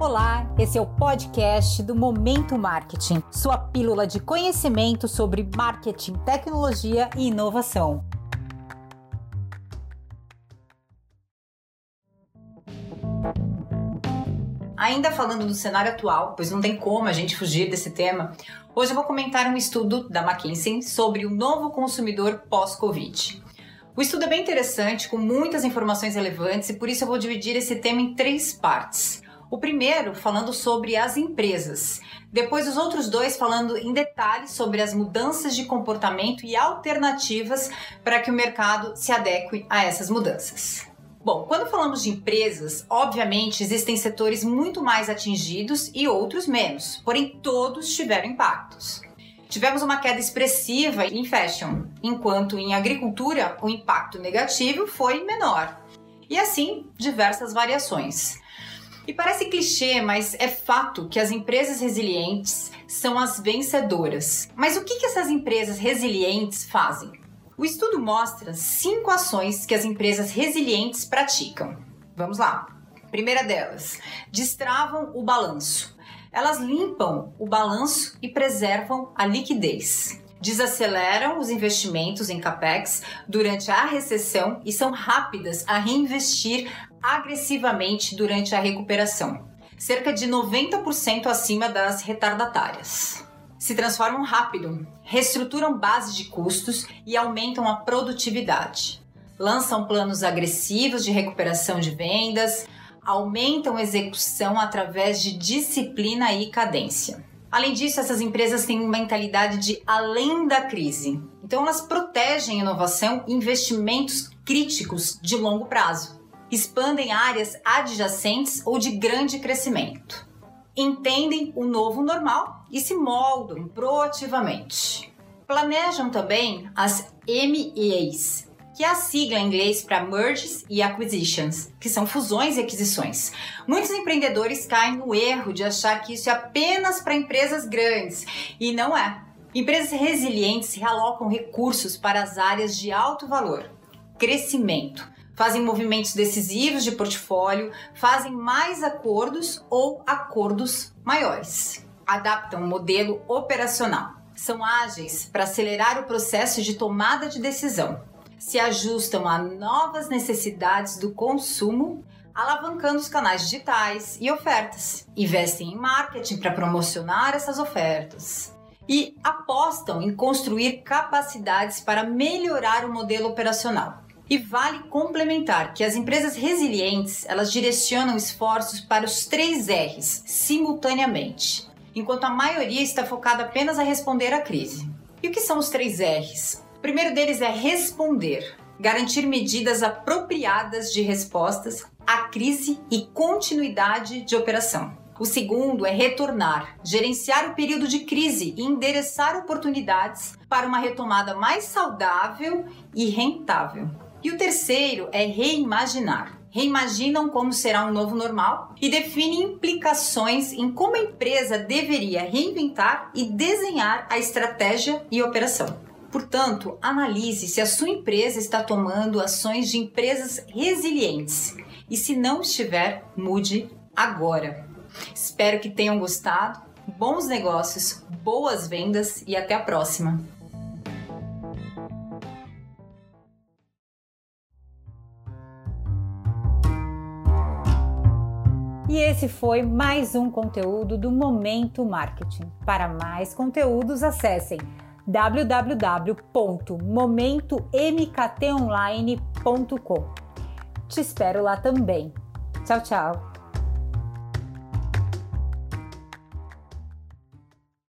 Olá, esse é o podcast do Momento Marketing, sua pílula de conhecimento sobre marketing, tecnologia e inovação. Ainda falando do cenário atual, pois não tem como a gente fugir desse tema, hoje eu vou comentar um estudo da McKinsey sobre o novo consumidor pós-Covid. O estudo é bem interessante, com muitas informações relevantes, e por isso eu vou dividir esse tema em três partes. O primeiro falando sobre as empresas, depois os outros dois falando em detalhes sobre as mudanças de comportamento e alternativas para que o mercado se adeque a essas mudanças. Bom, quando falamos de empresas, obviamente existem setores muito mais atingidos e outros menos, porém todos tiveram impactos. Tivemos uma queda expressiva em fashion, enquanto em agricultura o impacto negativo foi menor. E assim, diversas variações. E parece clichê, mas é fato que as empresas resilientes são as vencedoras. Mas o que, essas empresas resilientes fazem? O estudo mostra cinco ações que as empresas resilientes praticam. Vamos lá. Primeira delas, destravam o balanço. Elas limpam o balanço e preservam a liquidez. Desaceleram os investimentos em capex durante a recessão e são rápidas a reinvestir agressivamente durante a recuperação, cerca de 90% acima das retardatárias. Se transformam rápido, reestruturam bases de custos e aumentam a produtividade. Lançam planos agressivos de recuperação de vendas, aumentam execução através de disciplina e cadência. Além disso, essas empresas têm uma mentalidade de além da crise. Então, elas protegem inovação e investimentos críticos de longo prazo expandem áreas adjacentes ou de grande crescimento. Entendem o novo normal e se moldam proativamente. Planejam também as MEAs, que é a sigla em inglês para Merges e Acquisitions, que são fusões e aquisições. Muitos empreendedores caem no erro de achar que isso é apenas para empresas grandes, e não é. Empresas resilientes realocam recursos para as áreas de alto valor, crescimento, fazem movimentos decisivos de portfólio, fazem mais acordos ou acordos maiores. Adaptam o modelo operacional. São ágeis para acelerar o processo de tomada de decisão. Se ajustam a novas necessidades do consumo, alavancando os canais digitais e ofertas. Investem em marketing para promocionar essas ofertas e apostam em construir capacidades para melhorar o modelo operacional. E vale complementar que as empresas resilientes, elas direcionam esforços para os três R's simultaneamente, enquanto a maioria está focada apenas a responder à crise. E o que são os três R's? O primeiro deles é responder, garantir medidas apropriadas de respostas à crise e continuidade de operação. O segundo é retornar, gerenciar o período de crise e endereçar oportunidades para uma retomada mais saudável e rentável. E o terceiro é reimaginar. Reimaginam como será um novo normal e definem implicações em como a empresa deveria reinventar e desenhar a estratégia e operação. Portanto, analise se a sua empresa está tomando ações de empresas resilientes e se não estiver, mude agora. Espero que tenham gostado. Bons negócios, boas vendas e até a próxima! E esse foi mais um conteúdo do Momento Marketing. Para mais conteúdos, acessem www.momentomktonline.com. Te espero lá também. Tchau, tchau.